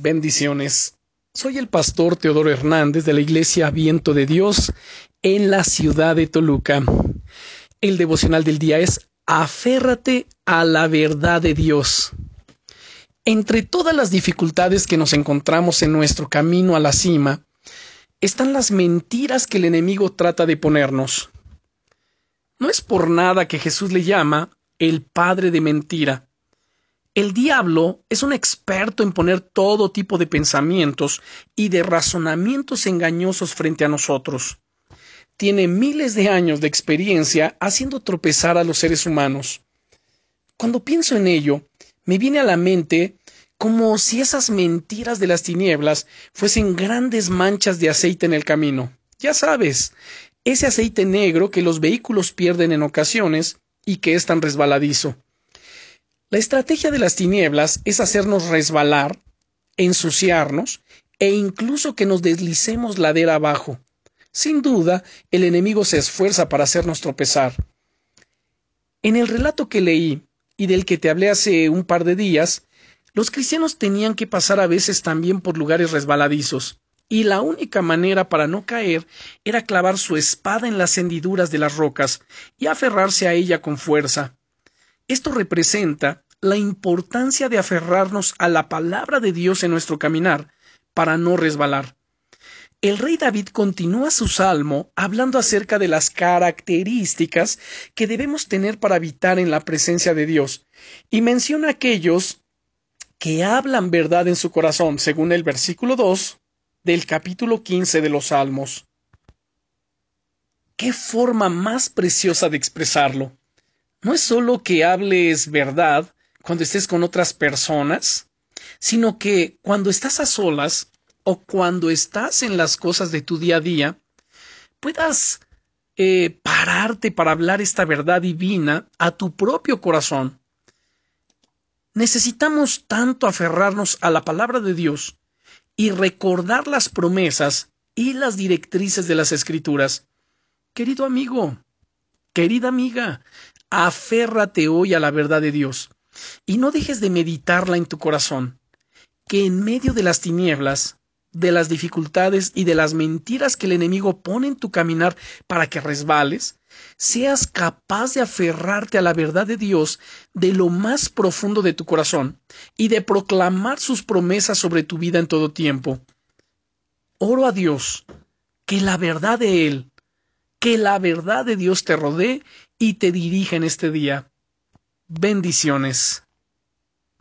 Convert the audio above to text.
Bendiciones. Soy el pastor Teodoro Hernández de la Iglesia Viento de Dios en la ciudad de Toluca. El devocional del día es Aférrate a la verdad de Dios. Entre todas las dificultades que nos encontramos en nuestro camino a la cima, están las mentiras que el enemigo trata de ponernos. No es por nada que Jesús le llama el padre de mentira el diablo es un experto en poner todo tipo de pensamientos y de razonamientos engañosos frente a nosotros. Tiene miles de años de experiencia haciendo tropezar a los seres humanos. Cuando pienso en ello, me viene a la mente como si esas mentiras de las tinieblas fuesen grandes manchas de aceite en el camino. Ya sabes, ese aceite negro que los vehículos pierden en ocasiones y que es tan resbaladizo. La estrategia de las tinieblas es hacernos resbalar, ensuciarnos e incluso que nos deslicemos ladera abajo. Sin duda, el enemigo se esfuerza para hacernos tropezar. En el relato que leí y del que te hablé hace un par de días, los cristianos tenían que pasar a veces también por lugares resbaladizos, y la única manera para no caer era clavar su espada en las hendiduras de las rocas y aferrarse a ella con fuerza. Esto representa la importancia de aferrarnos a la palabra de Dios en nuestro caminar para no resbalar. El rey David continúa su salmo hablando acerca de las características que debemos tener para habitar en la presencia de Dios y menciona aquellos que hablan verdad en su corazón, según el versículo 2 del capítulo 15 de los Salmos. ¿Qué forma más preciosa de expresarlo? No es solo que hables verdad cuando estés con otras personas, sino que cuando estás a solas o cuando estás en las cosas de tu día a día, puedas eh, pararte para hablar esta verdad divina a tu propio corazón. Necesitamos tanto aferrarnos a la palabra de Dios y recordar las promesas y las directrices de las Escrituras. Querido amigo, querida amiga, Aférrate hoy a la verdad de Dios y no dejes de meditarla en tu corazón, que en medio de las tinieblas, de las dificultades y de las mentiras que el enemigo pone en tu caminar para que resbales, seas capaz de aferrarte a la verdad de Dios de lo más profundo de tu corazón y de proclamar sus promesas sobre tu vida en todo tiempo. Oro a Dios que la verdad de Él, que la verdad de Dios te rodee y te dirija en este día. Bendiciones.